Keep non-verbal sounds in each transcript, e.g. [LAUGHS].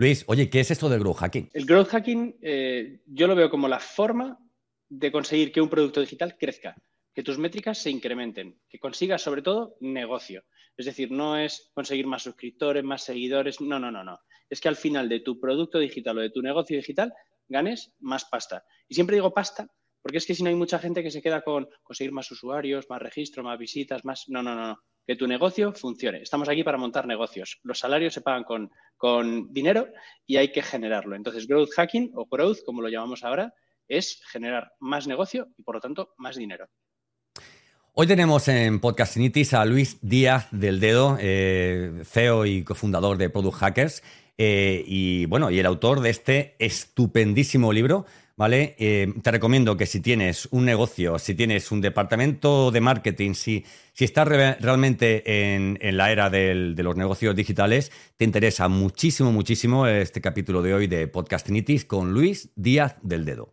Luis, oye, ¿qué es esto del growth hacking? El growth hacking eh, yo lo veo como la forma de conseguir que un producto digital crezca, que tus métricas se incrementen, que consigas sobre todo negocio. Es decir, no es conseguir más suscriptores, más seguidores, no, no, no, no. Es que al final de tu producto digital o de tu negocio digital ganes más pasta. Y siempre digo pasta porque es que si no hay mucha gente que se queda con conseguir más usuarios, más registro, más visitas, más... No, no, no, no que tu negocio funcione. Estamos aquí para montar negocios. Los salarios se pagan con, con dinero y hay que generarlo. Entonces, growth hacking o growth, como lo llamamos ahora, es generar más negocio y, por lo tanto, más dinero. Hoy tenemos en Podcastinitis a Luis Díaz del Dedo, eh, CEO y cofundador de Product Hackers, eh, y bueno, y el autor de este estupendísimo libro ¿vale? Eh, te recomiendo que si tienes un negocio, si tienes un departamento de marketing, si, si estás realmente en, la era de los negocios digitales, te interesa muchísimo, muchísimo este capítulo de hoy de Podcastinitis con Luis Díaz del Dedo.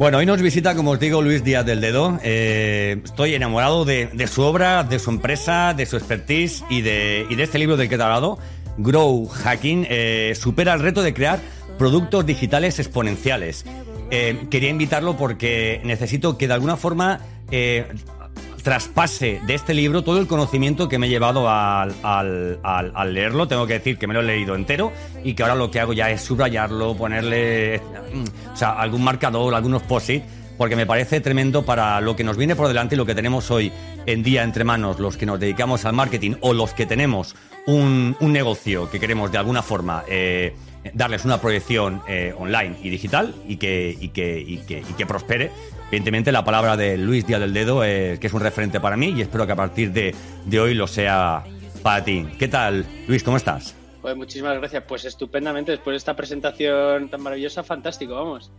Bueno, hoy nos visita, como os digo, Luis Díaz del Dedo. Eh, estoy enamorado de, su obra, de su empresa, de su expertise y de, de este libro del que te he hablado, Grow Hacking. Eh, supera el reto de crear productos digitales exponenciales. Eh, quería invitarlo porque necesito que de alguna forma eh, traspase de este libro todo el conocimiento que me he llevado al, leerlo. Tengo que decir que me lo he leído entero y que ahora lo que hago ya es subrayarlo, ponerle mm, o sea, algún marcador, algunos posit, porque me parece tremendo para lo que nos viene por delante y lo que tenemos hoy en día entre manos, los que nos dedicamos al marketing o los que tenemos un, negocio que queremos de alguna forma. Eh, darles una proyección eh, online y digital y que, y que, y que, y que prospere. Evidentemente, la palabra de Luis Díaz del Dedo, que es un referente para mí y espero que a partir de, de hoy lo sea para ti. ¿Qué tal, Luis? ¿Cómo estás? Pues muchísimas gracias. Pues estupendamente, después de esta presentación tan maravillosa, fantástico, vamos.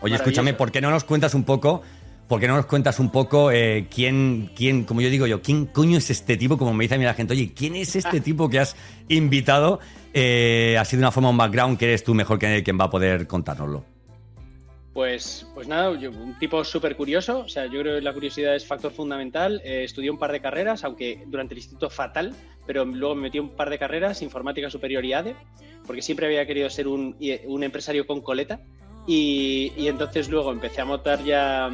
Oye, escúchame, ¿por qué no nos cuentas un poco ¿Por qué no nos cuentas un poco eh, quién, quién, como yo digo yo, quién coño es este tipo? Como me dice a mí la gente, oye, ¿quién es este tipo que has invitado? Eh, así de una forma, un background que eres tú mejor que quien va a poder contárnoslo. Pues, pues nada, yo, un tipo súper curioso, o sea, yo creo que la curiosidad es factor fundamental. Eh, estudié un par de carreras, aunque durante el instituto fatal, pero luego me metí un par de carreras, informática superior y ADE, porque siempre había querido ser un, un empresario con coleta. Y, y, entonces luego empecé a montar ya,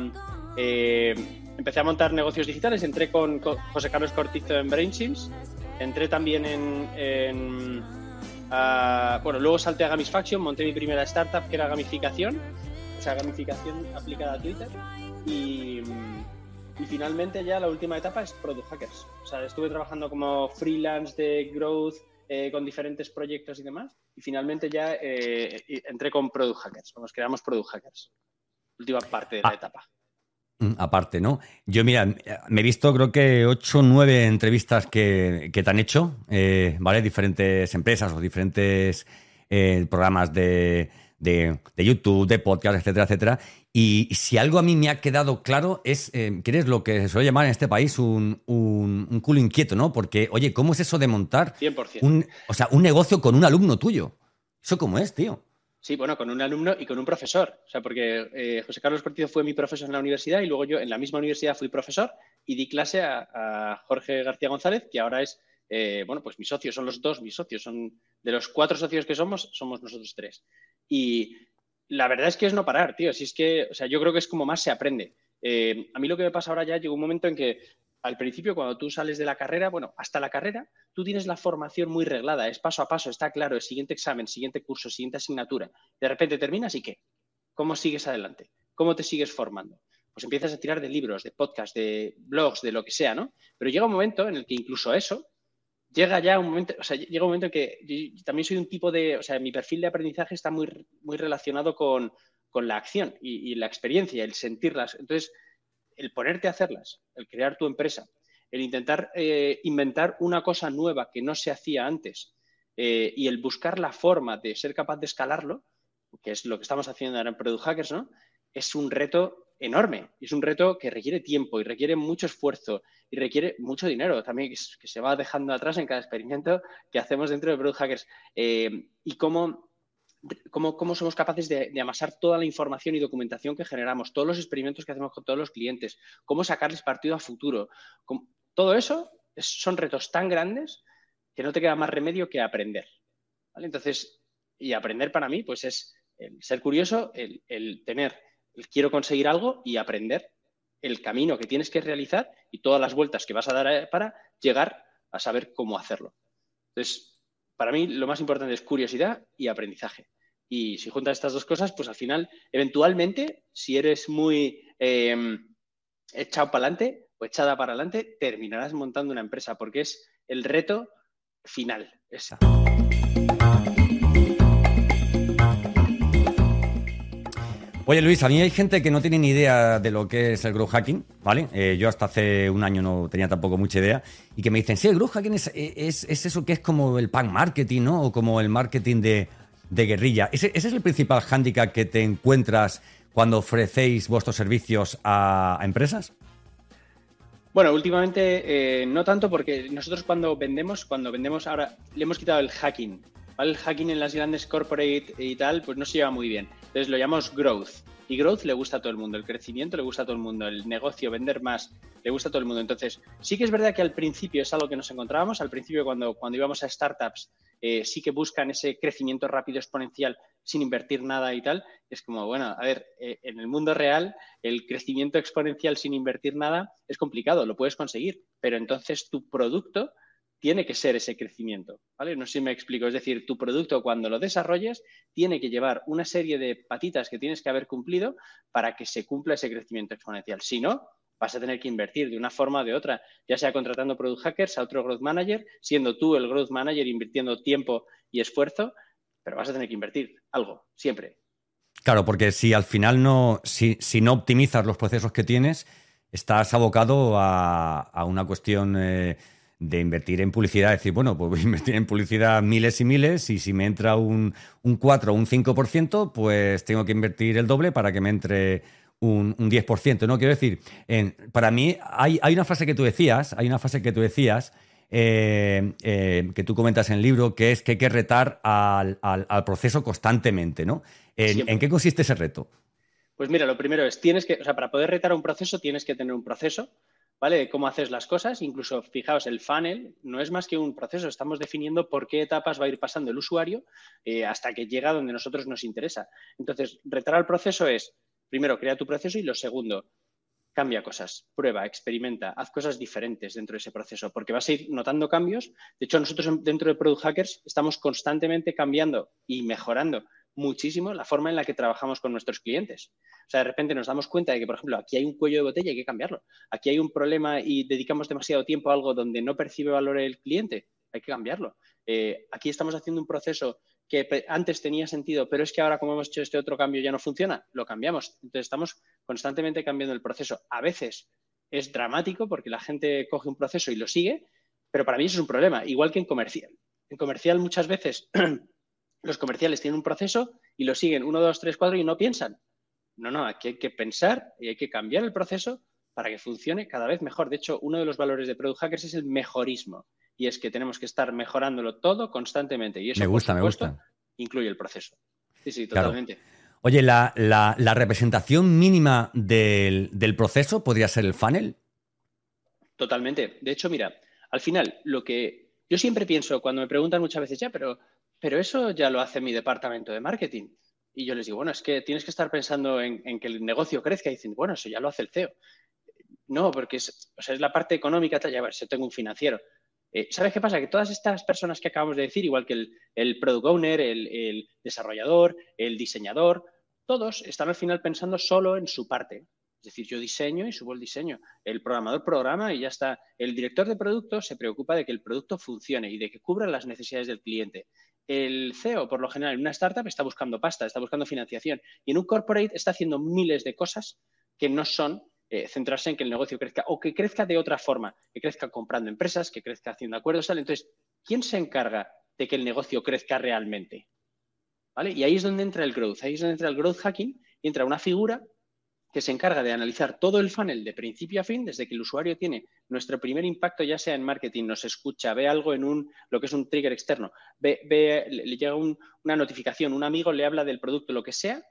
eh, empecé a montar negocios digitales, entré con, José Carlos Cortizo en BrainSims, entré también en bueno, luego salté a Gamisfaction, monté mi primera startup que era gamificación, o sea, gamificación aplicada a Twitter. Y, finalmente ya la última etapa es Product Hackers. O sea, estuve trabajando como freelance de growth eh, con diferentes proyectos y demás. Y finalmente ya eh, entré con Product Hackers. Nos creamos Product Hackers. Última parte de la ah. etapa. Mm, aparte, ¿no? Yo, mira, me he visto creo que ocho o nueve entrevistas que, te han hecho, eh, ¿vale? Diferentes empresas o diferentes eh, programas de, YouTube, de podcast, etcétera, etcétera. Y si algo a mí me ha quedado claro es eh, que eres lo que se suele llamar en este país un, un, culo inquieto, ¿no? Porque, oye, ¿cómo es eso de montar Un, o sea, un negocio con un alumno tuyo? ¿Eso cómo es, tío? Sí, bueno, con un alumno y con un profesor. O sea, porque eh, José Carlos Cortizo fue mi profesor en la universidad y luego yo en la misma universidad fui profesor y di clase a, Jorge García González, que ahora es, eh, bueno, pues mi socio, son los dos mis socios, son de los cuatro socios que somos, somos nosotros tres. Y la verdad es que es no parar, tío. Si es que, o sea, yo creo que es como más se aprende. Eh, a mí lo que me pasa ahora ya llegó un momento en que al principio, cuando tú sales de la carrera, bueno, hasta la carrera, tú tienes la formación muy reglada, es paso a paso, está claro, el siguiente examen, siguiente curso, siguiente asignatura. De repente terminas y ¿qué? ¿Cómo sigues adelante? ¿cómo te sigues formando? Pues empiezas a tirar de libros, de podcasts, de blogs, de lo que sea, ¿no? Pero llega un momento en el que incluso eso, llega ya un momento, o sea, llega un momento en que también soy un tipo de, o sea, mi perfil de aprendizaje está muy, muy relacionado con, la acción y, la experiencia, el sentirlas. Entonces, el ponerte a hacerlas, el crear tu empresa, el intentar eh, inventar una cosa nueva que no se hacía antes eh, y el buscar la forma de ser capaz de escalarlo, que es lo que estamos haciendo ahora en Product Hackers, ¿no? Es un reto enorme. Es un reto que requiere tiempo y requiere mucho esfuerzo y requiere mucho dinero también que, se va dejando atrás en cada experimento que hacemos dentro de Product Hackers. Eh, y cómo, cómo, somos capaces de, amasar toda la información y documentación que generamos, todos los experimentos que hacemos con todos los clientes, cómo sacarles partido a futuro. todo eso son retos tan grandes que no te queda más remedio que aprender. Entonces, y aprender para mí, pues es el ser curioso, el, el tener quiero conseguir algo y aprender el camino que tienes que realizar y todas las vueltas que vas a dar eh, para llegar a saber cómo hacerlo. Entonces, para mí lo más importante es curiosidad y aprendizaje. Y si juntas estas dos cosas, pues al final, eventualmente, si eres muy em, echado para adelante o echada para adelante, terminarás montando una empresa porque es el reto final. Oye Luis, a mí hay gente que no tiene ni idea de lo que es el growth hacking, ¿vale? Eh, yo hasta hace un año no tenía tampoco mucha idea y que me dicen, sí, el growth hacking es, eso que es como el pan marketing, ¿no? O como el marketing de, guerrilla. ¿Ese, es el principal hándicap que te encuentras cuando ofrecéis vuestros servicios a, empresas? Bueno, últimamente eh, no tanto porque nosotros cuando vendemos, cuando vendemos ahora, le hemos quitado el hacking. El hacking en las grandes corporate y tal, pues no se lleva muy bien. Entonces lo llamamos growth. Y growth le gusta a todo el mundo, el crecimiento le gusta a todo el mundo, el negocio, vender más, le gusta a todo el mundo. Entonces, sí que es verdad que al principio es algo que nos encontrábamos, al principio cuando, cuando íbamos a startups, eh, sí que buscan ese crecimiento rápido, exponencial, sin invertir nada y tal. Es como, bueno, a ver, eh, en el mundo real, el crecimiento exponencial sin invertir nada es complicado, lo puedes conseguir, pero entonces tu producto tiene que ser ese crecimiento, ¿vale? No sé si me explico. Es decir, tu producto cuando lo desarrolles tiene que llevar una serie de patitas que tienes que haber cumplido para que se cumpla ese crecimiento exponencial. Si no, vas a tener que invertir de una forma o de otra, ya sea contratando product hackers a otro growth manager, siendo tú el growth manager invirtiendo tiempo y esfuerzo, pero vas a tener que invertir algo, siempre. Claro, porque si al final no, si, no optimizas los procesos que tienes, estás abocado a, una cuestión... Eh, de invertir en publicidad, decir, bueno, pues [LAUGHS] voy a invertir en publicidad miles y miles y si me entra un, un 4 o un 5%, pues tengo que invertir el doble para que me entre un, un 10%, ¿no? Quiero decir, en, para mí hay, hay, una frase que tú decías, hay una frase que tú decías, eh, eh, que tú comentas en el libro, que es que hay que retar al, al, proceso constantemente, ¿no? ¿En, ¿En qué consiste ese reto? Pues mira, lo primero es, tienes que, o sea, para poder retar a un proceso tienes que tener un proceso ¿vale? cómo haces las cosas. Incluso, fijaos, el funnel no es más que un proceso. Estamos definiendo por qué etapas va a ir pasando el usuario eh, hasta que llega donde nosotros nos interesa. Entonces, retar al proceso es, primero, crea tu proceso y lo segundo, cambia cosas, prueba, experimenta, haz cosas diferentes dentro de ese proceso, porque vas a ir notando cambios. De hecho, nosotros dentro de Product Hackers estamos constantemente cambiando y mejorando muchísimo la forma en la que trabajamos con nuestros clientes. O sea, de repente nos damos cuenta de que, por ejemplo, aquí hay un cuello de botella y hay que cambiarlo. Aquí hay un problema y dedicamos demasiado tiempo a algo donde no percibe valor el cliente. Hay que cambiarlo. Eh, aquí estamos haciendo un proceso que antes tenía sentido, pero es que ahora como hemos hecho este otro cambio ya no funciona, lo cambiamos. Entonces estamos constantemente cambiando el proceso. A veces es dramático porque la gente coge un proceso y lo sigue, pero para mí eso es un problema, igual que en comercial. En comercial muchas veces [CLEARS THROAT] los comerciales tienen un proceso y lo siguen uno, dos, tres, cuatro y no piensan. No, no, aquí hay que pensar y hay que cambiar el proceso para que funcione cada vez mejor. De hecho, uno de los valores de Product Hackers es el mejorismo y es que tenemos que estar mejorándolo todo constantemente. Y eso, me gusta, me gusta. incluye el proceso. Sí, sí, totalmente. Oye, la, representación mínima del, del proceso podría ser el funnel. Totalmente. De hecho, mira, al final, lo que yo siempre pienso cuando me preguntan muchas veces, ya, pero pero eso ya lo hace mi departamento de marketing. Y yo les digo, bueno, es que tienes que estar pensando en, que el negocio crezca y dicen, bueno, eso ya lo hace el CEO. No, porque es, es la parte económica, ya ver, si tengo un financiero. Eh, ¿Sabes qué pasa? Que todas estas personas que acabamos de decir, igual que el, product owner, el, desarrollador, el diseñador, todos están al final pensando solo en su parte. Es decir, yo diseño y subo el diseño. El programador programa y ya está. El director de producto se preocupa de que el producto funcione y de que cubra las necesidades del cliente. El CEO, por lo general, en una startup está buscando pasta, está buscando financiación. Y en un corporate está haciendo miles de cosas que no son eh, centrarse en que el negocio crezca o que crezca de otra forma, que crezca comprando empresas, que crezca haciendo acuerdos. Entonces, ¿quién se encarga de que el negocio crezca realmente? ¿Vale? Y ahí es donde entra el growth, ahí es donde entra el growth hacking y entra una figura que se encarga de analizar todo el funnel de principio a fin, desde que el usuario tiene nuestro primer impacto, ya sea en marketing, nos escucha, ve algo en un, lo que es un trigger externo, ve, le llega una notificación, un amigo le habla del producto, lo que sea,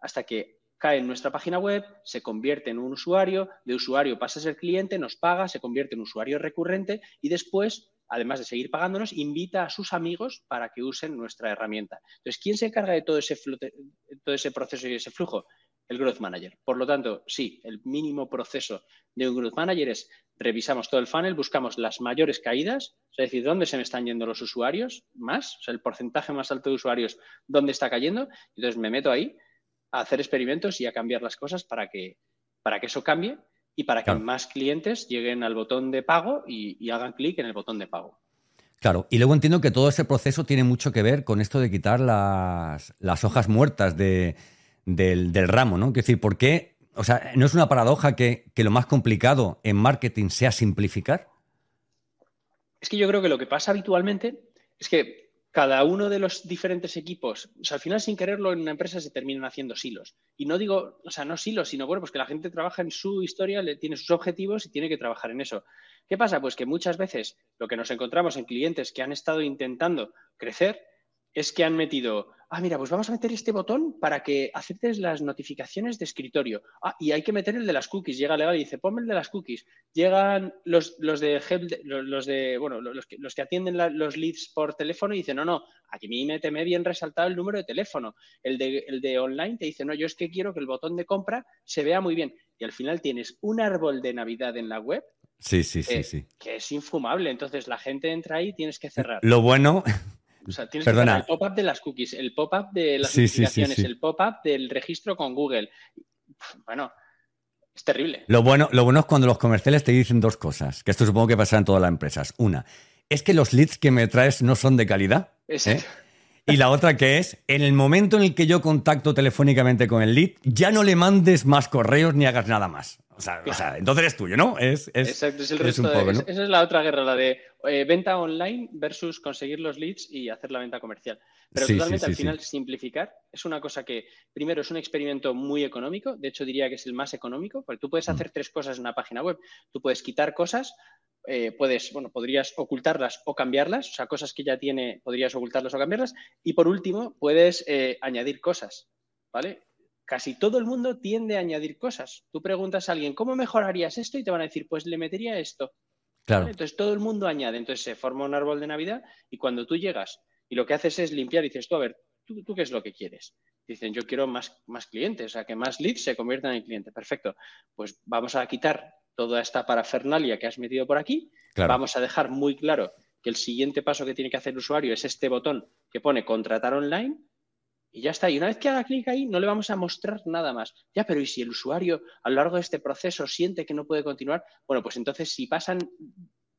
hasta que cae en nuestra página web, se convierte en un usuario, de usuario pasa a ser cliente, nos paga, se convierte en usuario recurrente y después, además de seguir pagándonos, invita a sus amigos para que usen nuestra herramienta. Entonces, ¿quién se encarga de todo ese, todo ese proceso y ese flujo? El Growth Manager. Por lo tanto, sí, el mínimo proceso de un Growth Manager es revisamos todo el funnel, buscamos las mayores caídas, es decir, dónde se me están yendo los usuarios más, o sea, el porcentaje más alto de usuarios, dónde está cayendo. Entonces me meto ahí a hacer experimentos y a cambiar las cosas para que, para que eso cambie y para que más clientes lleguen al botón de pago y, hagan clic en el botón de pago. Claro, y luego entiendo que todo ese proceso tiene mucho que ver con esto de quitar las, las hojas muertas de, del, ramo, ¿no? Es decir, ¿por qué? O sea, ¿no es una paradoja que, lo más complicado en marketing sea simplificar? Es que yo creo que lo que pasa habitualmente es que cada uno de los diferentes equipos, o sea, al final sin quererlo en una empresa se terminan haciendo silos. Y no digo, o sea, no silos, sino bueno, pues que la gente trabaja en su historia, le, tiene sus objetivos y tiene que trabajar en eso. ¿Qué pasa? Pues que muchas veces lo que nos encontramos en clientes que han estado intentando crecer es que han metido, ah, mira, pues vamos a meter este botón para que aceptes las notificaciones de escritorio. Ah, y hay que meter el de las cookies. Llega legal y dice, ponme el de las cookies. Llegan los, los de los de, bueno, los que, los que atienden los leads por teléfono y dicen, no, no, aquí mí méteme bien resaltado el número de teléfono. El de, el de online te dice, no, yo es que quiero que el botón de compra se vea muy bien. Y al final tienes un árbol de Navidad en la web Sí, sí, sí, sí. Que es infumable. Entonces la gente entra ahí y tienes que cerrar. Lo bueno, o sea, tienes que el pop-up de las cookies, el pop-up de las notificaciones, el pop-up del registro con Google. Bueno, es terrible. Lo bueno, lo bueno es cuando los comerciales te dicen dos cosas, que esto supongo que pasa en todas las empresas. Una, es que los leads que me traes no son de calidad. ¿eh? Y la otra que es, en el momento en el que yo contacto telefónicamente con el lead, ya no le mandes más correos ni hagas nada más. O sea, entonces eres tuyo, ¿no? Es, Exacto, es el resto Esa es la otra guerra, la de eh, venta online versus conseguir los leads y hacer la venta comercial. Pero totalmente al final simplificar es una cosa que, primero, es un experimento muy económico, de hecho diría que es el más económico, porque tú puedes mm. hacer tres cosas en una página web. Tú puedes quitar cosas, eh, puedes, bueno, podrías ocultarlas o cambiarlas, o sea, cosas que ya tiene, podrías ocultarlas o cambiarlas. Y por último, puedes eh, añadir cosas, ¿vale? Casi todo el mundo tiende a añadir cosas. Tú preguntas a alguien, ¿cómo mejorarías esto? Y te van a decir, pues le metería esto. Claro. Entonces todo el mundo añade. Entonces se forma un árbol de Navidad y cuando tú llegas y lo que haces es limpiar y dices, tú, a ver, ¿tú, qué es lo que quieres? Dicen, yo quiero más, más clientes, o sea, que más leads se conviertan en cliente. Perfecto. Pues vamos a quitar toda esta parafernalia que has metido por aquí. Vamos a dejar muy claro que el siguiente paso que tiene que hacer el usuario es este botón que pone contratar online y ya está. Y una vez que haga clic ahí, no le vamos a mostrar nada más. Ya, pero ¿y si el usuario a lo largo de este proceso siente que no puede continuar? Bueno, pues entonces si pasan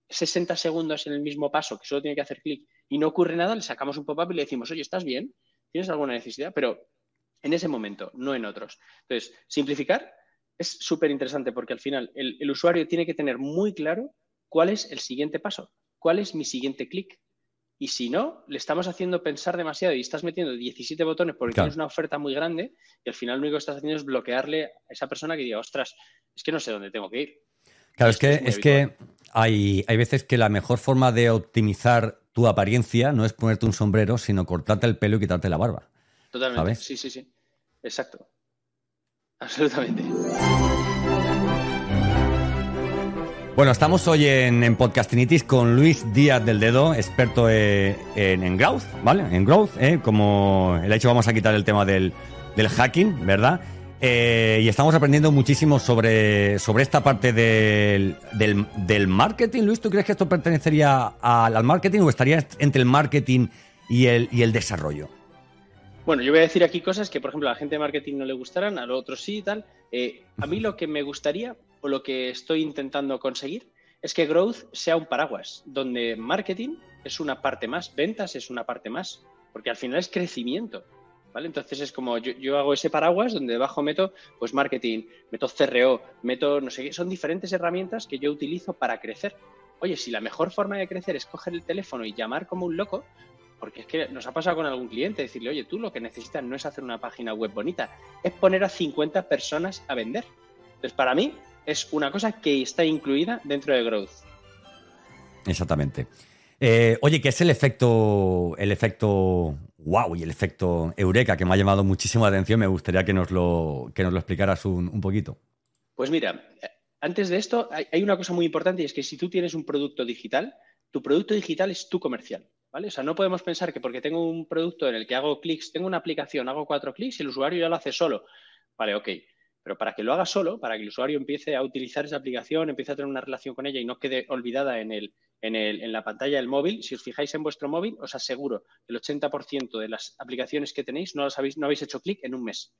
60 segundos en el mismo paso, que solo tiene que hacer clic y no ocurre nada, le sacamos un pop-up y le decimos, oye, ¿estás bien? ¿Tienes alguna necesidad? Pero en ese momento, no en otros. Entonces, simplificar es súper interesante porque al final el, el usuario tiene que tener muy claro cuál es el siguiente paso, cuál es mi siguiente clic. Y si no, le estamos haciendo pensar demasiado y estás metiendo 17 botones porque tienes una oferta muy grande y al final lo único que estás haciendo es bloquearle a esa persona que diga, ostras, es que no sé dónde tengo que ir. Claro, es, que, es, que hay, hay veces que la mejor forma de optimizar tu apariencia no es ponerte un sombrero, sino cortarte el pelo y quitarte la barba. Totalmente. Sí, sí, sí. Exacto. [LAUGHS] Absolutamente. Bueno, estamos hoy en, Podcastinitis con Luis Díaz del Dedo, experto eh, en, growth, ¿vale? En growth, ¿eh? como el hecho vamos a quitar el tema del, hacking, ¿verdad? Eh, y estamos aprendiendo muchísimo sobre, sobre esta parte del, marketing. Luis, ¿tú crees que esto pertenecería al, marketing o estaría entre el marketing y el, y el desarrollo? Bueno, yo voy a decir aquí cosas que, por ejemplo, a la gente de marketing no le gustarán, a los otros sí y tal. Eh, a mí lo que me gustaría o lo que estoy intentando conseguir es que Growth sea un paraguas, donde marketing es una parte más, ventas es una parte más, porque al final es crecimiento. ¿Vale? Entonces es como yo, hago ese paraguas donde debajo meto pues marketing, meto CRO, meto no sé qué, son diferentes herramientas que yo utilizo para crecer. Oye, si la mejor forma de crecer es coger el teléfono y llamar como un loco, porque es que nos ha pasado con algún cliente, decirle, oye, tú lo que necesitas no es hacer una página web bonita, es poner a 50 personas a vender. Entonces, para mí, es una cosa que está incluida dentro de Growth. Exactamente. Eh, oye, ¿qué es el efecto, el efecto wow y el efecto eureka que me ha llamado muchísimo la atención? Me gustaría que nos lo, que nos lo explicaras un, un poquito. Pues mira, antes de esto hay, una cosa muy importante y es que si tú tienes un producto digital, tu producto digital es tu comercial. ¿Vale? O sea, no podemos pensar que porque tengo un producto en el que hago clics, tengo una aplicación, hago cuatro clics y el usuario ya lo hace solo. Vale, ok. Pero para que lo haga solo, para que el usuario empiece a utilizar esa aplicación, empiece a tener una relación con ella y no quede olvidada en, el, en, el, en la pantalla del móvil, si os fijáis en vuestro móvil, os aseguro que el 80% de las aplicaciones que tenéis no, las habéis, no habéis hecho clic en un mes.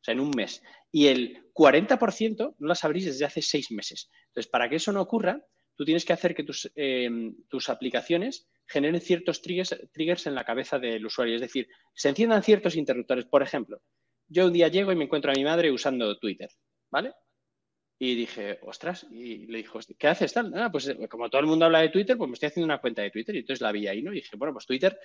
O sea, en un mes. Y el 40% no las abrís desde hace seis meses. Entonces, para que eso no ocurra, tú tienes que hacer que tus, eh, tus aplicaciones generen ciertos triggers, triggers en la cabeza del usuario. Es decir, se enciendan ciertos interruptores. Por ejemplo, yo un día llego y me encuentro a mi madre usando Twitter, ¿vale? Y dije, ostras, y le dijo, ¿qué haces tal? Ah, pues eh, como todo el mundo habla de Twitter, pues me estoy haciendo una cuenta de Twitter y entonces la vi ahí, ¿no? Y dije, bueno, pues Twitter,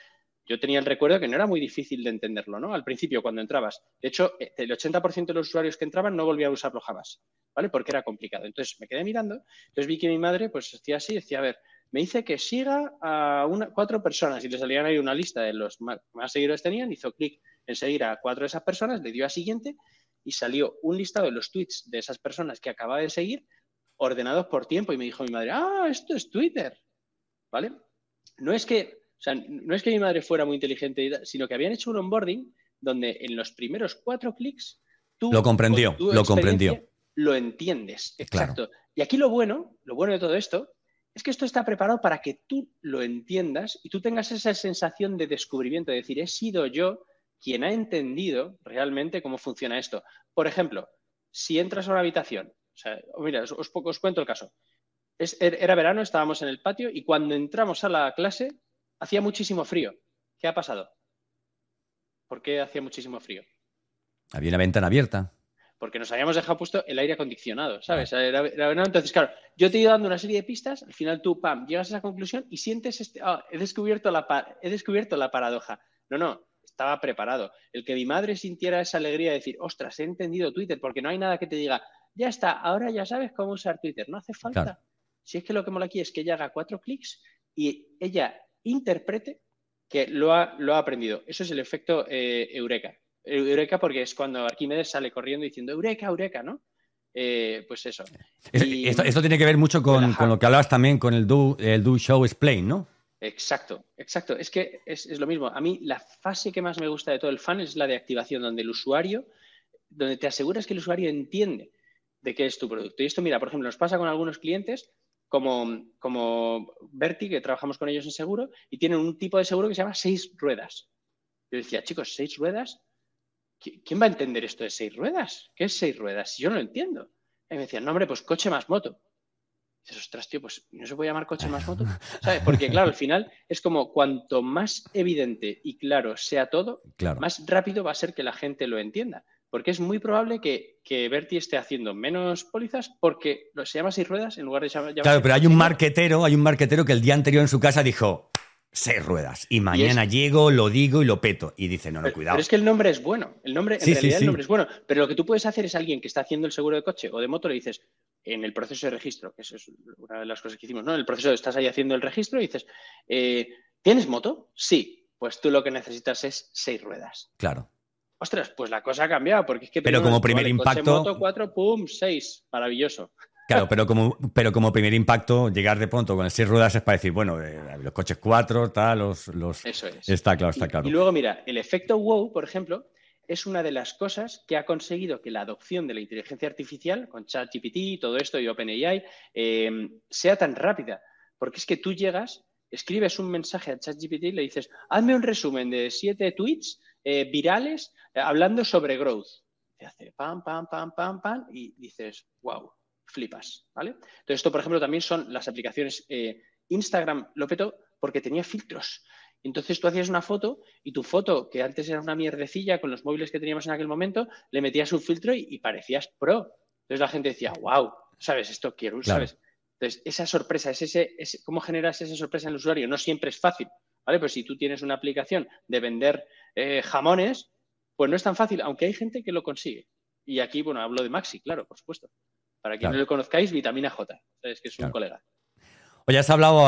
yo tenía el recuerdo que no era muy difícil de entenderlo, ¿no? Al principio, cuando entrabas. De hecho, eh, el 80% de los usuarios que entraban no volvían a usarlo jamás, ¿vale? Porque era complicado. Entonces me quedé mirando, entonces vi que mi madre, pues decía así, decía, a ver, me dice que siga a una, cuatro personas y le salían ahí una lista de los más, más seguidores tenían, hizo clic en seguir a cuatro de esas personas, le dio a siguiente y salió un listado de los tweets de esas personas que acababa de seguir ordenados por tiempo y me dijo mi madre, ah, esto es Twitter, ¿vale? No es que, o sea, no es que mi madre fuera muy inteligente, sino que habían hecho un onboarding donde en los primeros cuatro clics tú lo comprendió, lo comprendió, lo entiendes, exacto. Y aquí lo bueno, lo bueno de todo esto es que esto está preparado para que tú lo entiendas y tú tengas esa sensación de descubrimiento, de decir, he sido yo quien ha entendido realmente cómo funciona esto. Por ejemplo, si entras a una habitación, o sea, mira, os, cuento el caso. Er, era verano, estábamos en el patio y cuando entramos a la clase hacía muchísimo frío. ¿Qué ha pasado? ¿Por qué hacía muchísimo frío? Había una ventana abierta. Porque nos habíamos dejado puesto el aire acondicionado, ¿sabes? Era, verano, entonces, claro, yo te he ido dando una serie de pistas, al final tú, pam, llegas a esa conclusión y sientes este, ah, he, descubierto la, he descubierto la paradoja. No, no, estaba preparado. El que mi madre sintiera esa alegría de decir, ostras, he entendido Twitter, porque no hay nada que te diga, ya está, ahora ya sabes cómo usar Twitter, no hace falta. Si es que lo que mola aquí es que ella haga cuatro clics y ella interprete que lo ha, lo ha aprendido. Eso es el efecto eh, Eureka. Eureka porque es cuando Arquímedes sale corriendo diciendo Eureka, Eureka, ¿no? Eh, pues eso. esto, tiene que ver mucho con, lo que hablabas también con el Do, el do Show Explain, ¿no? Exacto, exacto. Es que es, lo mismo. A mí la fase que más me gusta de todo el fan es la de activación, donde el usuario, donde te aseguras que el usuario entiende de qué es tu producto. Y esto, mira, por ejemplo, nos pasa con algunos clientes como, como Berti, que trabajamos con ellos en seguro, y tienen un tipo de seguro que se llama seis ruedas. Yo decía, chicos, seis ruedas, ¿quién va a entender esto de seis ruedas? ¿Qué es seis ruedas? Yo no lo entiendo. Y me decían, no, hombre, pues coche más moto dices, ostras, tío, pues no se puede llamar coche más moto. [LAUGHS] ¿Sabes? Porque, claro, al final es como cuanto más evidente y claro sea todo, más rápido va a ser que la gente lo entienda. Porque es muy probable que, que Berti esté haciendo menos pólizas porque se llama seis ruedas en lugar de llamar. Claro, pero hay un marquetero, hay un marquetero que el día anterior en su casa dijo, seis ruedas. Y mañana llego, lo digo y lo peto. Y dice, no, no, cuidado. Pero es que el nombre es bueno. El nombre, en realidad el nombre es bueno. Pero lo que tú puedes hacer es alguien que está haciendo el seguro de coche o de moto, le dices, en el proceso de registro, que eso es una de las cosas que hicimos, ¿no? En el proceso estás ahí haciendo el registro y dices, eh, ¿tienes moto? Sí. Pues tú lo que necesitas es seis ruedas. Claro. Ostras, pues la cosa ha cambiado, porque es que... Pero como primer impacto... moto 4, pum, 6. Maravilloso. Claro, pero como, pero como primer impacto, llegar de pronto con el seis ruedas es para decir, bueno, eh, los coches cuatro, tal, los, los... Eso es. Está claro, está claro. Y, luego, mira, el efecto wow, por ejemplo, es una de las cosas que ha conseguido que la adopción de la inteligencia artificial, con ChatGPT, y todo esto y OpenAI, eh, sea tan rápida. Porque es que tú llegas, escribes un mensaje a ChatGPT y le dices, hazme un resumen de siete tweets eh, virales eh, hablando sobre growth. Te hace pam, pam, pam, pam, pam y dices, wow, flipas, ¿vale? Entonces, esto, por ejemplo, también son las aplicaciones. Instagram lo petó porque tenía filtros. Entonces tú hacías una foto y tu foto, que antes era una mierdecilla con los móviles que teníamos en aquel momento, le metías un filtro y, parecías pro. Entonces la gente decía, wow, ¿sabes? Esto quiero, ¿sabes? Entonces, esa sorpresa, es ese, ¿cómo generas esa sorpresa en el usuario? No siempre es fácil, ¿vale? Pues si tú tienes una aplicación de vender eh, jamones, pues no es tan fácil, aunque hay gente que lo consigue. Y aquí, bueno, hablo de Maxi, claro, por supuesto. Para quien no lo conozcáis, vitamina J, ¿sabes? Que es un colega. Oye, has hablado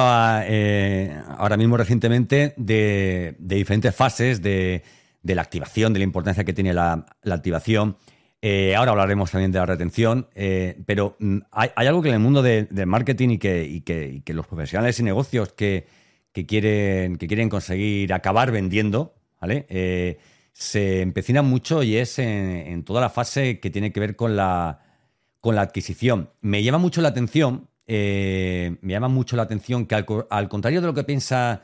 eh, ahora mismo recientemente de, diferentes fases de, la activación, de la importancia que tiene la, activación. Eh, ahora hablaremos también de la retención, eh, pero mm, hay, algo que en el mundo del marketing y que, los profesionales y negocios que, quieren, que quieren conseguir acabar vendiendo, ¿vale? se empecinan mucho y es en, toda la fase que tiene que ver con la, con la adquisición. Me llama mucho la atención eh, me llama mucho la atención que al, contrario de lo que piensa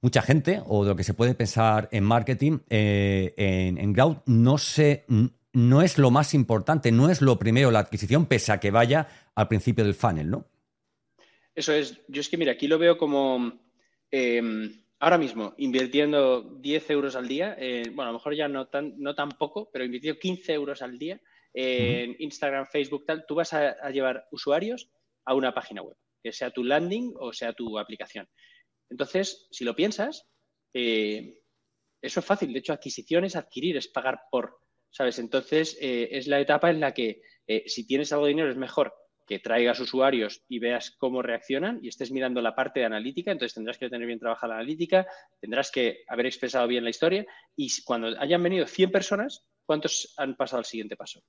mucha gente o de lo que se puede pensar en marketing, eh, en, en no, no es lo más importante, no es lo primero la adquisición, pese a que vaya al principio del funnel, ¿no? Eso es. Yo es que, mira, aquí lo veo como em, ahora mismo invirtiendo 10 euros al día, bueno, a lo mejor ya no tan, no tan poco, pero invirtiendo 15 euros al día en Instagram, Facebook, tal, tú vas a llevar usuarios a una página web, que sea tu landing o sea tu aplicación. Entonces, si lo piensas, eh, eso es fácil. De hecho, adquisición es adquirir, es pagar por, ¿sabes? Entonces, eh, es la etapa en la que eh, si tienes algo de dinero es mejor que traigas usuarios y veas cómo reaccionan y estés mirando la parte de analítica, entonces tendrás que tener bien trabajada la analítica, tendrás que haber expresado bien la historia y cuando hayan venido 100 personas, ¿cuántos han pasado al siguiente paso?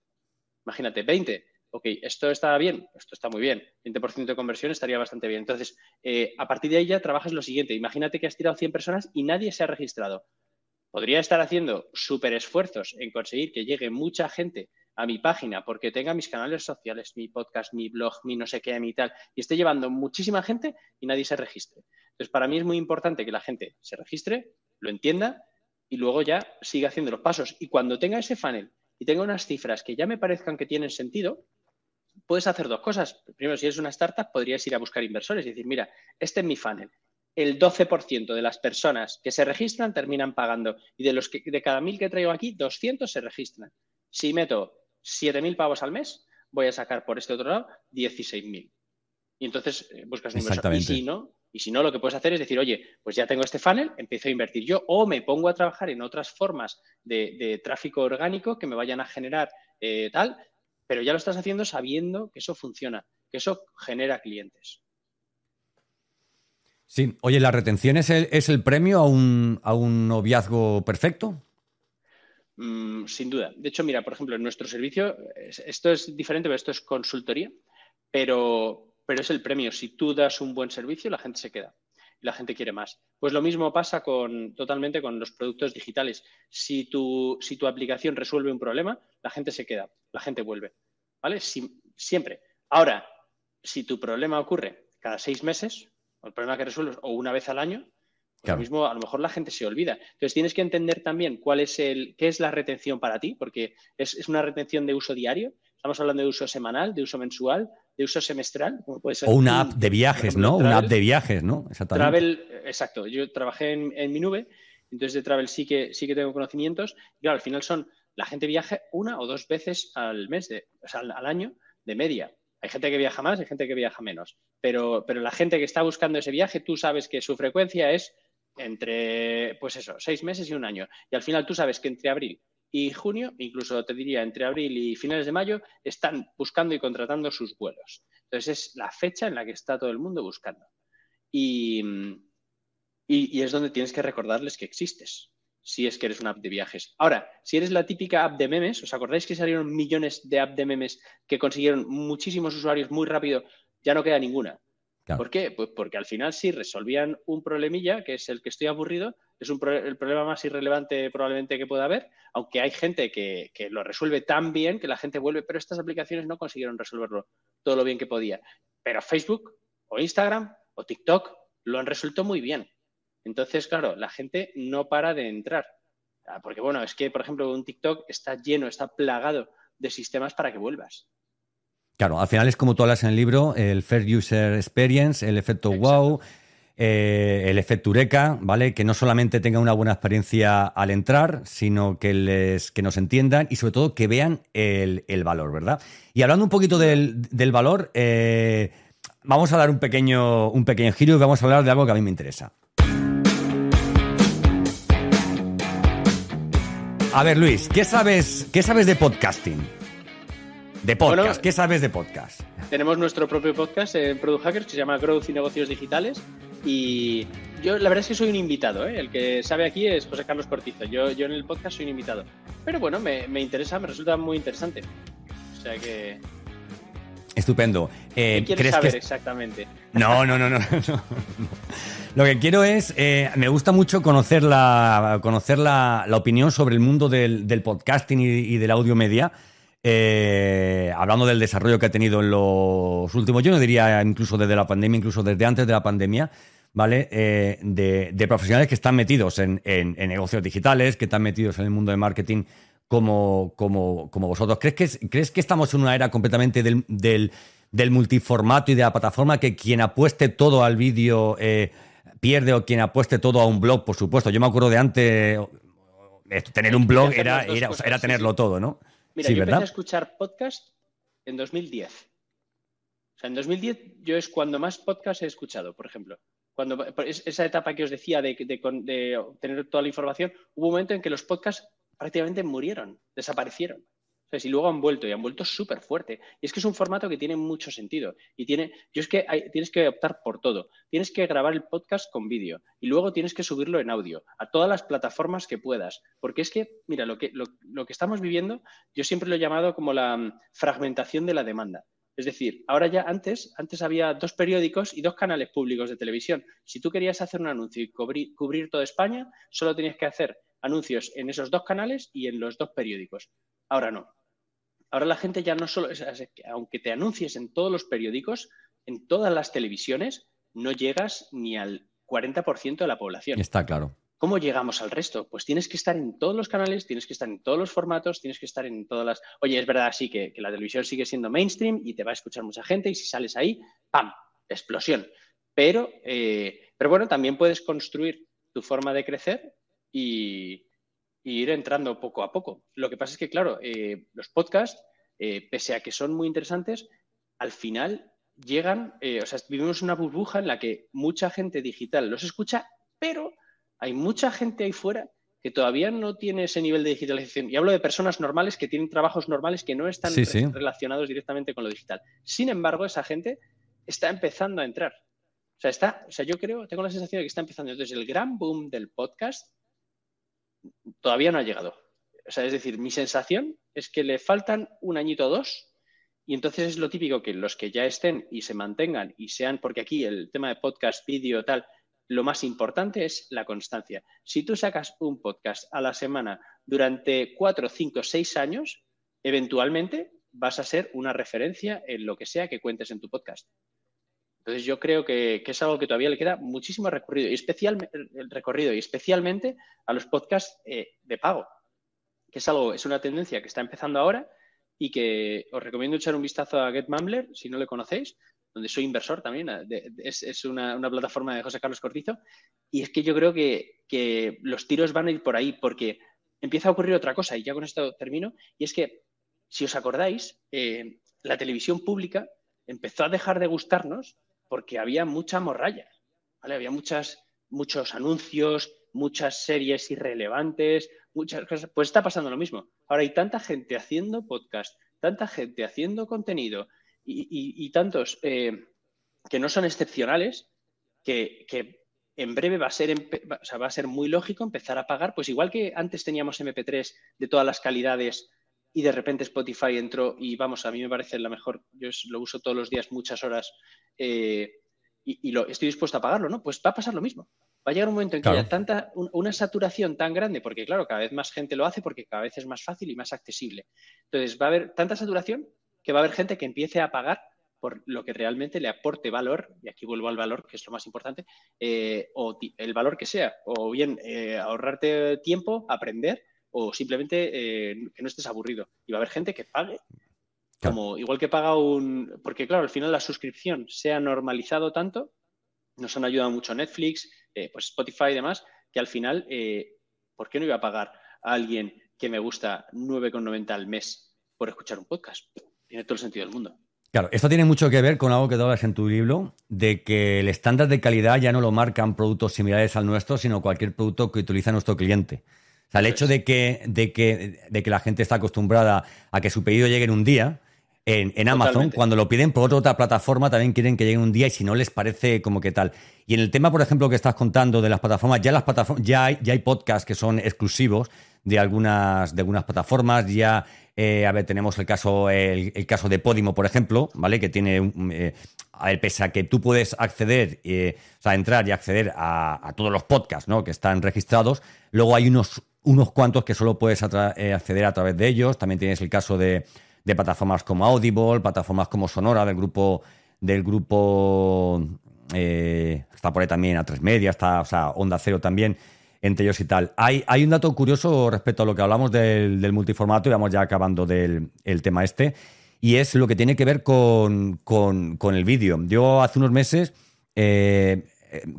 Imagínate, 20 ok, esto está bien, esto está muy bien, 20% de conversión estaría bastante bien. Entonces, eh, a partir de ahí ya trabajas lo siguiente. Imagínate que has tirado 100 personas y nadie se ha registrado. Podría estar haciendo súper esfuerzos en conseguir que llegue mucha gente a mi página porque tenga mis canales sociales, mi podcast, mi blog, mi no sé qué, mi tal, y esté llevando muchísima gente y nadie se registre. Entonces, para mí es muy importante que la gente se registre, lo entienda y luego ya siga haciendo los pasos. Y cuando tenga ese funnel y tenga unas cifras que ya me parezcan que tienen sentido, puedes hacer dos cosas. Primero, si eres una startup, podrías ir a buscar inversores y decir, mira, este es mi funnel. El 12% de las personas que se registran terminan pagando y de los que de cada mil que traigo aquí, 200 se registran. Si meto 7.000 pavos al mes, voy a sacar por este otro lado 16.000. Y entonces eh, buscas un inversor. Y si no, y si no, lo que puedes hacer es decir, oye, pues ya tengo este funnel, empiezo a invertir yo o me pongo a trabajar en otras formas de, tráfico orgánico que me vayan a generar eh, tal pero ya lo estás haciendo sabiendo que eso funciona, que eso genera clientes. Sí, oye, ¿la retención es el, premio a un, noviazgo perfecto? Mm, sin duda. De hecho, mira, por ejemplo, en nuestro servicio, esto es diferente, pero esto es consultoría, pero, pero es el premio. Si tú das un buen servicio, la gente se queda y la gente quiere más. Pues lo mismo pasa con, totalmente con los productos digitales. Si tu, si tu aplicación resuelve un problema, la gente se queda, la gente vuelve. ¿Vale? siempre. Ahora, si tu problema ocurre cada seis meses, o el problema que resuelves, o una vez al año, pues lo mismo, a lo mejor la gente se olvida. Entonces tienes que entender también cuál es el, qué es la retención para ti, porque es, es una retención de uso diario. Estamos hablando de uso semanal, de uso mensual, de uso semestral. o una app de viajes, ¿no? una app de viajes, ¿no? Exactamente. Travel, exacto. Yo trabajé en, mi nube, entonces de Travel sí que, sí que tengo conocimientos. Y claro, al final son, la gente viaja una o dos veces al mes, de, o sea, al, año de media. Hay gente que viaja más, hay gente que viaja menos. Pero, pero la gente que está buscando ese viaje, tú sabes que su frecuencia es entre, pues eso, seis meses y un año. Y al final tú sabes que entre abril y junio, incluso te diría entre abril y finales de mayo, están buscando y contratando sus vuelos. Entonces es la fecha en la que está todo el mundo buscando. Y, y, es donde tienes que recordarles que existes, si es que eres una app de viajes. Ahora, si eres la típica app de memes, ¿os acordáis que salieron millones de app de memes que consiguieron muchísimos usuarios muy rápido? Ya no queda ninguna. ¿Por qué? Pues porque al final sí resolvían un problemilla, que es el que estoy aburrido, es el problema más irrelevante probablemente que pueda haber, aunque hay gente que, lo resuelve tan bien que la gente vuelve, pero estas aplicaciones no consiguieron resolverlo todo lo bien que podía. Pero Facebook o Instagram o TikTok lo han resuelto muy bien. Entonces, claro, la gente no para de entrar. Ah, porque bueno, es que, por ejemplo, un TikTok está lleno, está plagado de sistemas para que vuelvas. Claro, al final es como tú hablas en el libro, el First User Experience, el efecto wow, eh, el efecto Eureka, ¿vale? Que no solamente tenga una buena experiencia al entrar, sino que, les, que nos entiendan y sobre todo que vean el, valor, ¿verdad? Y hablando un poquito del, valor, eh, vamos a dar un pequeño, un pequeño giro y vamos a hablar de algo que a mí me interesa. A ver, Luis, ¿qué sabes, qué sabes de podcasting? De podcast, ¿qué sabes de podcast? Tenemos nuestro propio podcast en Product Hackers que se llama Growth y Negocios Digitales. Y yo la verdad es que soy un invitado, ¿eh? el que sabe aquí es José Carlos Cortizo. Yo, yo en el podcast soy un invitado. Pero bueno, me, me interesa, me resulta muy interesante. O sea que Estupendo. Eh, ¿Qué quieres saber exactamente? No, no, no, [LAUGHS] no, Lo que quiero es, eh, me gusta mucho conocer la, conocer la, opinión sobre el mundo del, podcasting y, del audio media. Eh, hablando del desarrollo que ha tenido en los últimos, yo no diría incluso desde la pandemia, incluso desde antes de la pandemia, ¿vale? de, profesionales que están metidos en, negocios digitales, que están metidos en el mundo de marketing como, como, como vosotros. ¿Crees que, ¿Crees que estamos en una era completamente del, del, multiformato y de la plataforma que quien apueste todo al vídeo eh, pierde o quien apueste todo a un blog, por supuesto? Yo me acuerdo de antes, tener un blog era, era, era, tenerlo todo, ¿no? Mira, yo empecé a escuchar podcast en 2010. O sea, en 2010 yo es cuando más podcast he escuchado, por ejemplo. Cuando esa etapa que os decía de, de, de, obtener toda la información, hubo un momento en que los podcasts prácticamente murieron, desaparecieron. Y luego han vuelto y han vuelto súper fuerte. Y es que es un formato que tiene mucho sentido. Y tiene, yo es que tienes que optar por todo. Tienes que grabar el podcast con vídeo y luego tienes que subirlo en audio a todas las plataformas que puedas. Porque es que, mira, lo que, lo, que estamos viviendo, yo siempre lo he llamado como la mm, fragmentación de la demanda. Es decir, ahora ya antes, antes había dos periódicos y dos canales públicos de televisión. Si tú querías hacer un anuncio y cubrir, cubrir toda España, solo tenías que hacer anuncios en esos dos canales y en los dos periódicos. Ahora no. Ahora la gente ya no solo, aunque te anuncies en todos los periódicos, en todas las televisiones, no llegas ni al 40% de la población. Está claro. ¿Cómo llegamos al resto? Pues tienes que estar en todos los canales, tienes que estar en todos los formatos, tienes que estar en todas las... Oye, es verdad, sí, que, la televisión sigue siendo mainstream y te va a escuchar mucha gente y si sales ahí, ¡pam! Explosión. Pero, eh, pero bueno, también puedes construir tu forma de crecer y, ir entrando poco a poco. Lo que pasa es que, claro, eh, los podcasts, eh, pese a que son muy interesantes, al final llegan, eh, o sea, vivimos una burbuja en la que mucha gente digital los escucha, pero hay mucha gente ahí fuera que todavía no tiene ese nivel de digitalización. Y hablo de personas normales que tienen trabajos normales que no están relacionados directamente con lo digital. Sin embargo, esa gente está empezando a entrar. O sea, está, o sea, yo creo, tengo la sensación de que está empezando. Entonces, el gran boom del podcast todavía no ha llegado. O sea, es decir, mi sensación es que le faltan un añito o dos y entonces es lo típico que los que ya estén y se mantengan y sean, porque aquí el tema de podcast, vídeo, tal, lo más importante es la constancia. Si tú sacas un podcast a la semana durante cuatro, cinco, seis años, eventualmente vas a ser una referencia en lo que sea que cuentes en tu podcast. Entonces yo creo que, es algo que todavía le queda muchísimo recorrido y, especialmente el recorrido, y especialmente a los podcasts eh, de pago, que es algo, es una tendencia que está empezando ahora y que os recomiendo echar un vistazo a GetMumbler, si no le conocéis, donde soy inversor también, es, una, plataforma de José Carlos Cortizo, y es que yo creo que, los tiros van a ir por ahí porque empieza a ocurrir otra cosa, y ya con esto termino, y es que, si os acordáis, eh, la televisión pública empezó a dejar de gustarnos porque había mucha morralla. Había muchos anuncios, muchas series irrelevantes, muchas cosas. Pues está pasando lo mismo. Ahora hay tanta gente haciendo podcast, tanta gente haciendo contenido y, tantos eh, que no son excepcionales que, en breve va a, ser, va a ser muy lógico empezar a pagar, pues igual que antes teníamos MP3 de todas las calidades y de repente Spotify entró y vamos, a mí me parece la mejor, yo lo uso todos los días muchas horas eh, y, lo, estoy dispuesto a pagarlo, ¿no? Pues va a pasar lo mismo. Va a llegar un momento en que haya tanta, una saturación tan grande, porque claro, cada vez más gente lo hace porque cada vez es más fácil y más accesible. Entonces va a haber tanta saturación que va a haber gente que empiece a pagar por lo que realmente le aporte valor, y aquí vuelvo al valor, que es lo más importante, eh, o el valor que sea, o bien eh, ahorrarte tiempo, aprender, o simplemente eh, que no estés aburrido. Y va a haber gente que pague, como igual que paga un... Porque claro, al final la suscripción se ha normalizado tanto, nos han ayudado mucho Netflix, pues Spotify y demás, que al final, ¿por qué no iba a pagar a alguien que me gusta 9,90 al mes por escuchar un podcast? Tiene todo el sentido del mundo. Claro, esto tiene mucho que ver con algo que tú hablas en tu libro, de que el estándar de calidad ya no lo marcan productos similares al nuestro, sino cualquier producto que utiliza nuestro cliente. O sea, el hecho de que, de que, de que la gente está acostumbrada a que su pedido llegue en un día, en, Amazon, cuando lo piden por otra plataforma, también quieren que llegue en un día y si no les parece como que tal. Y en el tema, por ejemplo, que estás contando de las plataformas, ya las plataformas, ya hay, ya hay podcasts que son exclusivos de algunas, de algunas plataformas, ya eh, a ver, tenemos el caso, el, caso de Podimo, por ejemplo, ¿vale? Que tiene, eh, a ver, pese a que tú puedes acceder, eh, o sea, entrar y acceder a, todos los podcasts, ¿no? Que están registrados, luego hay unos, unos cuantos que solo puedes acceder a través de ellos. También tienes el caso de, plataformas como Audible, plataformas como Sonora, del grupo, del grupo, está por ahí también a tres media, está, Onda Cero también entre ellos y tal. Hay, hay un dato curioso respecto a lo que hablamos del, multiformato y vamos ya acabando del el tema este, y es lo que tiene que ver con, el vídeo. Yo hace unos meses eh,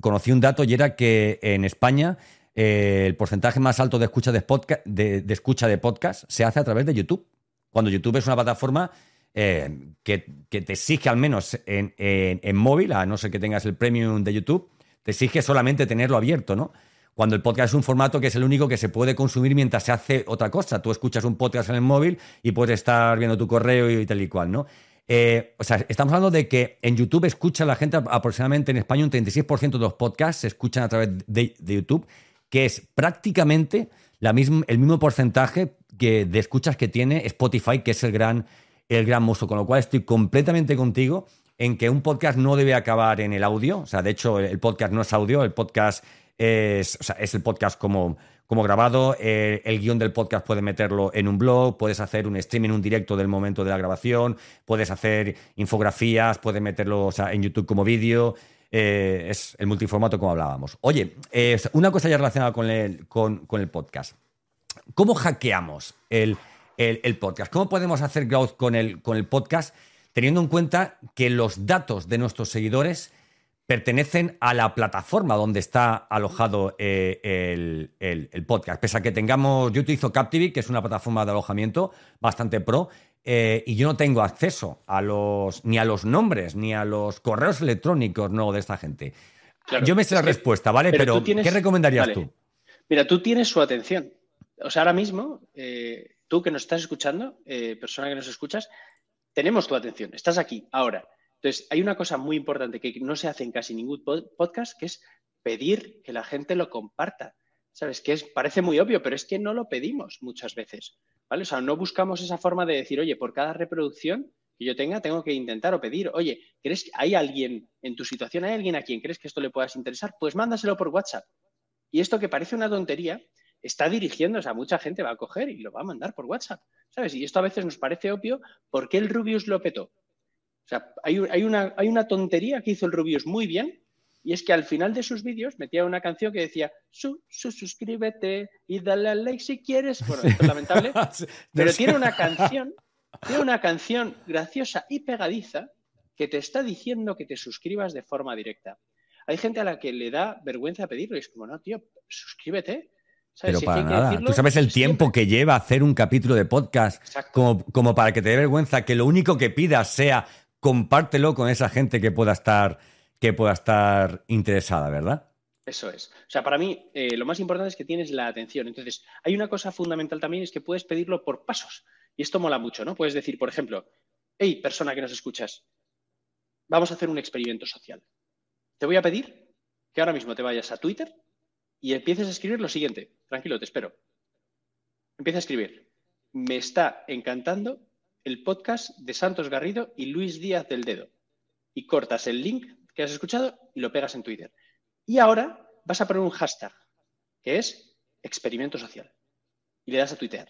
conocí un dato y era que en España eh, el porcentaje más alto de escucha de, podcast, de, escucha de podcast se hace a través de YouTube. Cuando YouTube es una plataforma eh, que, te exige al menos en, móvil, a no ser que tengas el premium de YouTube, te exige solamente tenerlo abierto, ¿no? Cuando el podcast es un formato que es el único que se puede consumir mientras se hace otra cosa. Tú escuchas un podcast en el móvil y puedes estar viendo tu correo y tal y cual, ¿no? Eh, o sea, estamos hablando de que en YouTube escucha la gente aproximadamente en España un 36% de los podcasts se escuchan a través de, YouTube, que es prácticamente la el mismo porcentaje que de escuchas que tiene Spotify, que es el gran, el gran monstruo. Con lo cual estoy completamente contigo en que un podcast no debe acabar en el audio. O sea, de hecho, el podcast no es audio, el podcast es, es el podcast como, como grabado. El guion del podcast puedes meterlo en un blog, puedes hacer un streaming, un directo del momento de la grabación, puedes hacer infografías, puedes meterlo en YouTube como vídeo. Eh, es el multiformato como hablábamos. Oye, una cosa ya relacionada con el, con, el podcast. ¿Cómo hackeamos el, el, podcast? ¿Cómo podemos hacer growth con el, con el podcast teniendo en cuenta que los datos de nuestros seguidores pertenecen a la plataforma donde está alojado eh, el, podcast. Pese a que tengamos, yo utilizo Captivity, que es una plataforma de alojamiento bastante pro, eh, y yo no tengo acceso a los, ni a los nombres, ni a los correos electrónicos no, de esta gente. yo me sé la respuesta, ¿vale? Pero, ¿qué recomendarías tú? Mira, tú tienes su atención. O sea, ahora mismo, eh, tú que nos estás escuchando, persona que nos escuchas, tenemos tu atención. Estás aquí, ahora. Entonces, hay una cosa muy importante que no se hace en casi ningún podcast, que es pedir que la gente lo comparta. ¿Sabes? Que es, parece muy obvio, pero es que no lo pedimos muchas veces. ¿Vale? O sea, no buscamos esa forma de decir, oye, por cada reproducción que yo tenga, tengo que intentar o pedir, oye, ¿crees que hay alguien en tu situación, hay alguien a quien crees que esto le puedas interesar? Pues mándaselo por WhatsApp. Y esto que parece una tontería, está dirigiéndose a mucha gente, va a coger y lo va a mandar por WhatsApp. ¿Sabes? Y esto a veces nos parece obvio. ¿Por qué el Rubius lo petó? O sea, hay, una, hay una tontería que hizo el Rubius muy bien, y es que al final de sus vídeos metía una canción que decía, su, suscríbete y dale al like si quieres. Bueno, esto es lamentable, [LAUGHS] pero tiene una canción, tiene una canción graciosa y pegadiza que te está diciendo que te suscribas de forma directa. Hay gente a la que le da vergüenza pedirlo y es como, no, tío, suscríbete. Pero para nada. Tú sabes el tiempo que lleva hacer un capítulo de podcast como, como, para que te dé vergüenza que lo único que pidas sea compártelo con esa gente que pueda estar, que pueda estar interesada, ¿verdad? Eso es. O sea, para mí eh, lo más importante es que tienes la atención. Entonces, hay una cosa fundamental también, es que puedes pedirlo por pasos. Y esto mola mucho, ¿no? Puedes decir, por ejemplo, hey, persona que nos escuchas, vamos a hacer un experimento social. Te voy a pedir que ahora mismo te vayas a Twitter y empieces a escribir lo siguiente. Tranquilo, te espero. Empieza a escribir. Me está encantando el podcast de Santos Garrido y Luis Díaz del Dedo. Y cortas el link que has escuchado y lo pegas en Twitter. Y ahora vas a poner un hashtag, que es experimento social. Y le das a Twitter.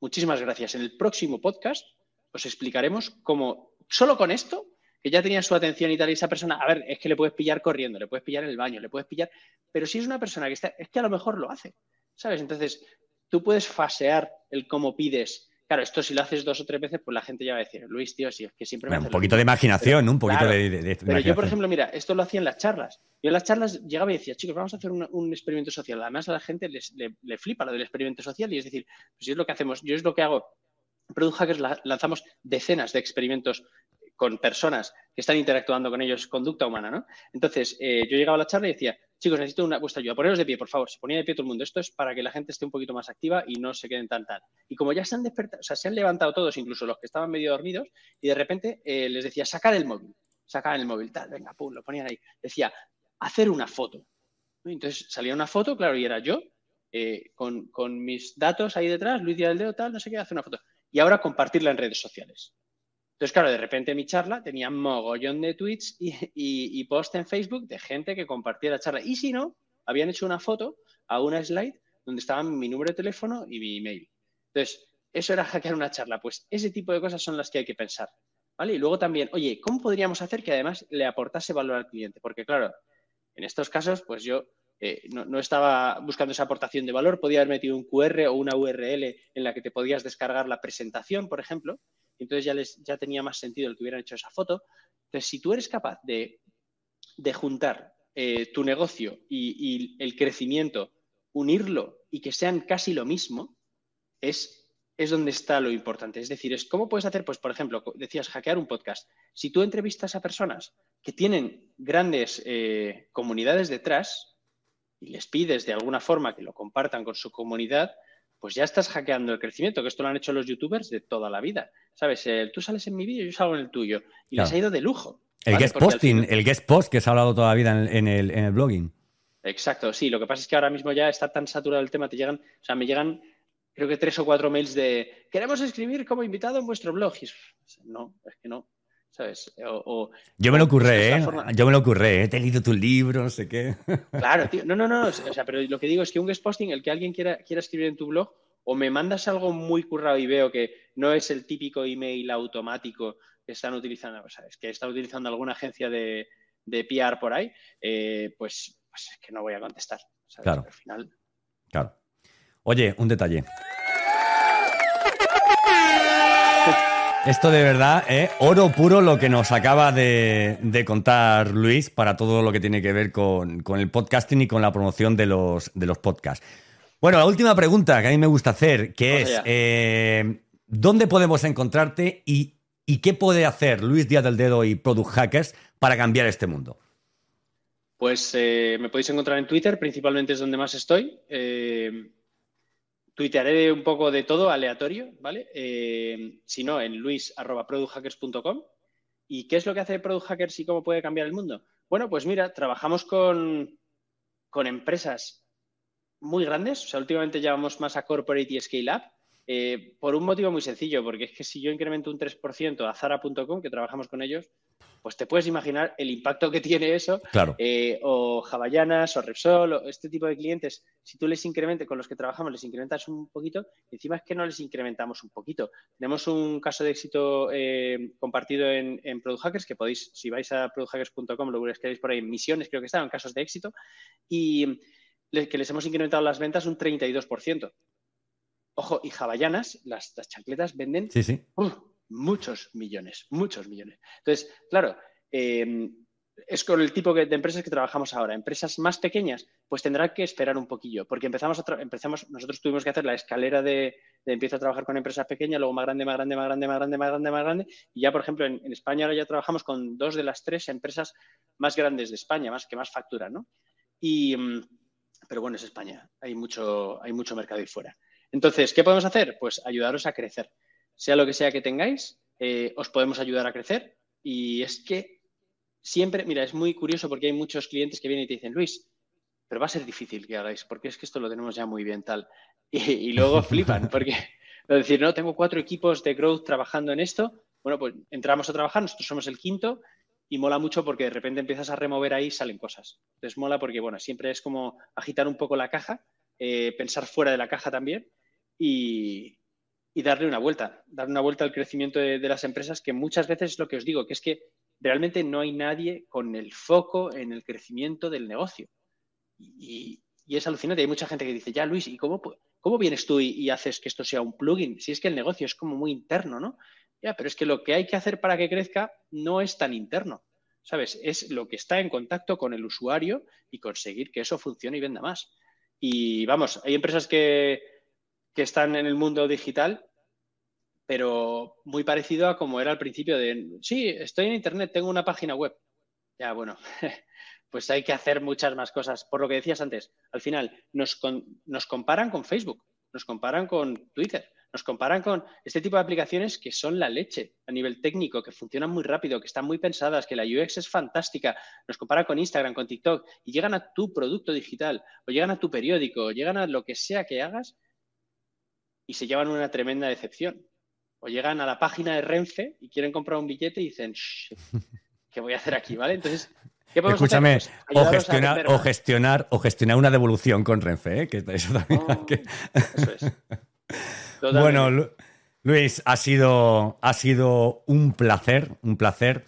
Muchísimas gracias. En el próximo podcast os explicaremos cómo, solo con esto, que ya tenía su atención y tal, y esa persona, a ver, es que le puedes pillar corriendo, le puedes pillar en el baño, le puedes pillar, pero si es una persona que está, es que a lo mejor lo hace, ¿sabes? Entonces, tú puedes fasear el cómo pides. Claro, esto si lo haces dos o tres veces, pues la gente ya va a decir, Luis, tío, si es que siempre me Un poquito de imaginación, Un poquito de, Pero yo, por ejemplo, mira, esto lo hacía en las charlas. Yo en las charlas llegaba y decía, chicos, vamos a hacer un, experimento social. Además, a la gente le, flipa lo del experimento social y es decir, pues es lo que hacemos, yo es lo que hago. Product Hackers lanzamos decenas de experimentos con personas que están interactuando con ellos, conducta humana, ¿no? Entonces, eh, yo llegaba a la charla y decía, chicos, necesito una, vuestra ayuda, poneros de pie, por favor. Se ponía de pie todo el mundo. Esto es para que la gente esté un poquito más activa y no se queden tan tal. Y como ya se han despertado, o sea, se han levantado todos, incluso los que estaban medio dormidos, y de repente eh, les decía, sacar el móvil, sacar el móvil, tal, venga, pum, lo ponían ahí. Decía, hacer una foto. Entonces salía una foto, claro, y era yo, eh, con, mis datos ahí detrás, Luis Díaz del Dedo, tal, no sé qué, hace una foto. Y ahora compartirla en redes sociales. Entonces, claro, de repente mi charla tenía mogollón de tweets y, y, post en Facebook de gente que compartía la charla. Y si no, habían hecho una foto a una slide donde estaban mi número de teléfono y mi email. Entonces, eso era hackear una charla. Pues ese tipo de cosas son las que hay que pensar. ¿Vale? Y luego también, oye, ¿cómo podríamos hacer que además le aportase valor al cliente? Porque, claro, en estos casos, pues yo eh, no, no, estaba buscando esa aportación de valor, podía haber metido un QR o una URL en la que te podías descargar la presentación, por ejemplo, entonces ya, les, ya tenía más sentido el que hubieran hecho esa foto. Entonces, si tú eres capaz de, juntar eh, tu negocio y, el crecimiento, unirlo y que sean casi lo mismo, es, es donde está lo importante. Es decir, es cómo puedes hacer, pues, por ejemplo, decías hackear un podcast. Si tú entrevistas a personas que tienen grandes eh, comunidades detrás y les pides de alguna forma que lo compartan con su comunidad, pues ya estás hackeando el crecimiento, que esto lo han hecho los youtubers de toda la vida. ¿Sabes? tú sales en mi vídeo, yo salgo en el tuyo. Y les ha ido de lujo. El guest posting, el guest post que se ha hablado toda la vida en el, en el, blogging. Exacto, sí. Lo que pasa es que ahora mismo ya está tan saturado el tema, te llegan, o sea, me llegan creo que tres o cuatro mails de queremos escribir como invitado en vuestro blog. Y no, es que no. ¿Sabes? yo me lo ocurré, ¿eh? Yo me lo ocurré, ¿eh? Te he leído tu libro, no sé qué. [LAUGHS] Claro, tío. No, no, no. O sea, pero lo que digo es que un guest posting, el que alguien quiera, quiera escribir en tu blog, o me mandas algo muy currado y veo que no es el típico email automático que están utilizando, ¿sabes? que está utilizando alguna agencia de, de PR por ahí, eh, pues, pues, es que no voy a contestar. Claro. Al final. Claro. Oye, un detalle. Esto de verdad es oro puro lo que nos acaba de, contar Luis para todo lo que tiene que ver con, el podcasting y con la promoción de los, de los podcasts. Bueno, la última pregunta que a mí me gusta hacer, que es, eh, ¿dónde podemos encontrarte y, qué puede hacer Luis Díaz del Dedo y Product Hackers para cambiar este mundo? Pues eh, me podéis encontrar en Twitter, principalmente es donde más estoy. Tuitearé un poco de todo aleatorio, ¿vale? Eh, si no, en luis.producthackers.com. ¿Y qué es lo que hace Product Hackers y cómo puede cambiar el mundo? Bueno, pues mira, trabajamos con, con empresas muy grandes. O sea, últimamente llevamos más a corporate y scale up. Eh, por un motivo muy sencillo, porque es que si yo incremento un 3% a Zara.com, que trabajamos con ellos, pues te puedes imaginar el impacto que tiene eso. Claro. Eh, o Javallanas, o Repsol, o este tipo de clientes, si tú les incrementas, con los que trabajamos, les incrementas un poquito, encima es que no les incrementamos un poquito. Tenemos un caso de éxito eh, compartido en, Product Hackers, que podéis, si vais a producthackers.com, lo buscaréis por ahí, misiones creo que están, casos de éxito, y que les hemos incrementado las ventas un 32%. Ojo, y Javallanas, las, las chancletas venden sí, sí muchos millones, muchos millones. Entonces, claro, eh, es con el tipo de empresas que trabajamos ahora. Empresas más pequeñas, pues tendrán que esperar un poquillo, porque empezamos a empezamos, nosotros tuvimos que hacer la escalera de, de, empiezo a trabajar con empresas pequeñas, luego más grande, más grande, más grande, más grande, más grande, más grande, y ya, por ejemplo, en, España ahora ya trabajamos con dos de las tres empresas más grandes de España, más que más facturan, ¿no? Y, mm, pero bueno, es España, hay mucho, hay mucho mercado ahí fuera. Entonces, ¿qué podemos hacer? Pues ayudaros a crecer sea lo que sea que tengáis, eh, os podemos ayudar a crecer. Y es que siempre, mira, es muy curioso porque hay muchos clientes que vienen y te dicen, Luis, pero va a ser difícil que hagáis, porque es que esto lo tenemos ya muy bien tal. [LAUGHS] Y, luego flipan, [LAUGHS] porque es decir, no, tengo cuatro equipos de growth trabajando en esto. Bueno, pues entramos a trabajar, nosotros somos el quinto y mola mucho porque de repente empiezas a remover ahí y salen cosas. Entonces mola porque, bueno, siempre es como agitar un poco la caja, eh, pensar fuera de la caja también y, y darle una vuelta, darle una vuelta al crecimiento de, las empresas, que muchas veces es lo que os digo, que es que realmente no hay nadie con el foco en el crecimiento del negocio. Y, es alucinante. Hay mucha gente que dice, ya Luis, ¿y cómo, cómo vienes tú y, haces que esto sea un plugin? Si es que el negocio es como muy interno, ¿no? Ya, pero es que lo que hay que hacer para que crezca no es tan interno. ¿Sabes? Es lo que está en contacto con el usuario y conseguir que eso funcione y venda más. Y vamos, hay empresas que, que están en el mundo digital pero muy parecido a como era al principio de, sí, estoy en Internet, tengo una página web. Ya, bueno, [LAUGHS] pues hay que hacer muchas más cosas. Por lo que decías antes, al final nos, nos comparan con Facebook, nos comparan con Twitter, nos comparan con este tipo de aplicaciones que son la leche a nivel técnico, que funcionan muy rápido, que están muy pensadas, que la UX es fantástica. Nos comparan con Instagram, con TikTok y llegan a tu producto digital o llegan a tu periódico, o llegan a lo que sea que hagas y se llevan una tremenda decepción o llegan a la página de Renfe y quieren comprar un billete y dicen, ¿qué voy a hacer aquí? ¿Vale? Entonces, ¿qué podemos Escúchame, hacer? Pues o, gestionar, o, gestionar, o gestionar una devolución con Renfe, ¿eh? que eso también oh, Eso es. bueno, Luis, ha sido, ha sido un placer, un placer.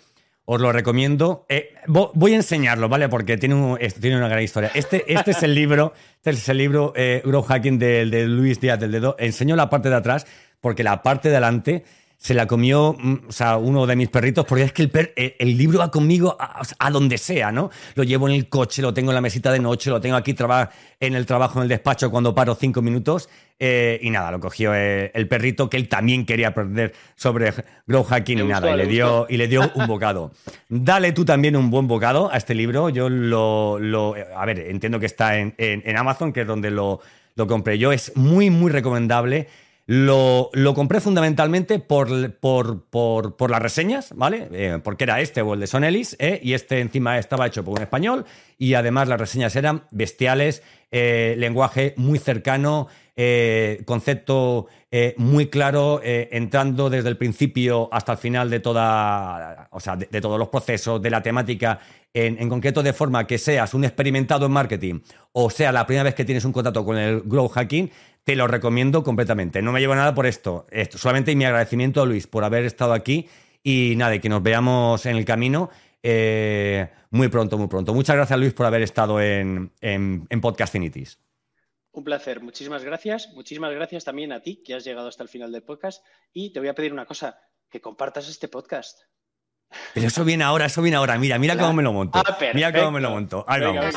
Os lo recomiendo. Eh, voy a enseñarlo, ¿vale? Porque tiene, tiene una gran historia. Este, este es el libro, este es el libro eh, Hacking de, de Luis Díaz del Dedo. Enseño la parte de atrás porque la parte de adelante se la comió mm, o sea, uno de mis perritos, porque es que el, eh, el, libro va conmigo a, donde sea, ¿no? Lo llevo en el coche, lo tengo en la mesita de noche, lo tengo aquí en el trabajo, en el despacho, cuando paro cinco minutos. Eh, y nada, lo cogió eh, el perrito que él también quería aprender sobre grow hacking y nada, y le, dio, y le dio un bocado. Dale tú también un buen bocado a este libro. Yo lo. lo a ver, entiendo que está en, en Amazon, que es donde lo, lo compré yo. Es muy, muy recomendable. Lo, compré fundamentalmente por, por, las reseñas, ¿vale? Eh, porque era este o el de Son Ellis, ¿eh? y este encima estaba hecho por un español, y además las reseñas eran bestiales, lenguaje muy cercano, concepto muy claro, entrando desde el principio hasta el final de toda, o sea, de, todos los procesos, de la temática, en, concreto de forma que seas un experimentado en marketing o sea la primera vez que tienes un contacto con el grow hacking, te lo recomiendo completamente. No me llevo nada por esto. esto solamente mi agradecimiento a Luis por haber estado aquí y nada, que nos veamos en el camino eh, muy pronto, muy pronto. Muchas gracias Luis por haber estado en, en, en. Un placer, muchísimas gracias. Muchísimas gracias también a ti que has llegado hasta el final del podcast. Y te voy a pedir una cosa, que compartas este podcast. Pero eso viene ahora, eso viene ahora. Mira, mira cómo me lo monto. Ah, mira cómo me lo monto. Ahí vamos.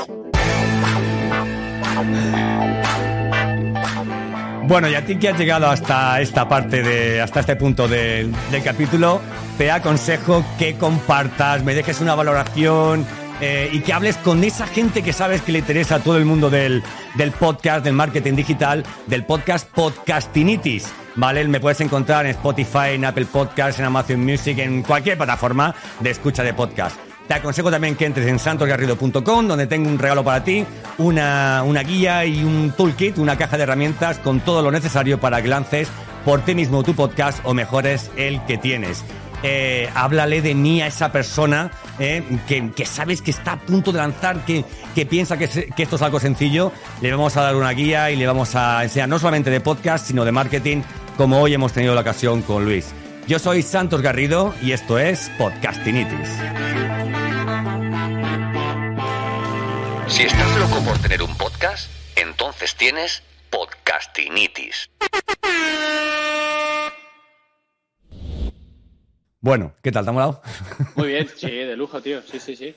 Bueno, y a ti que has llegado hasta esta parte de, hasta este punto del capítulo, te aconsejo que compartas, me dejes una valoración eh, y que hables con esa gente que sabes que le interesa a todo el mundo del, del podcast, del marketing digital, del podcast Podcastinitis. ¿Vale? Me puedes encontrar en Spotify, en Apple Podcasts, en Amazon Music, en cualquier plataforma de escucha de podcast. Te aconsejo también que entres en santosgarrido.com, donde tengo un regalo para ti, una, guía y un toolkit, una caja de herramientas con todo lo necesario para que lances por ti mismo tu podcast o mejores el que tienes. Eh, háblale de mí a esa persona eh, que, sabes que está a punto de lanzar, que, piensa que, que, esto es algo sencillo. Le vamos a dar una guía y le vamos a enseñar no solamente de podcast, sino de marketing, como hoy hemos tenido la ocasión con Luis. Yo soy Santos Garrido y esto es Podcastinitis. Si estás loco por tener un podcast, entonces tienes podcastinitis. Bueno, ¿qué tal? ¿Te ha molado? Muy bien, sí, de lujo, tío. Sí, sí, sí.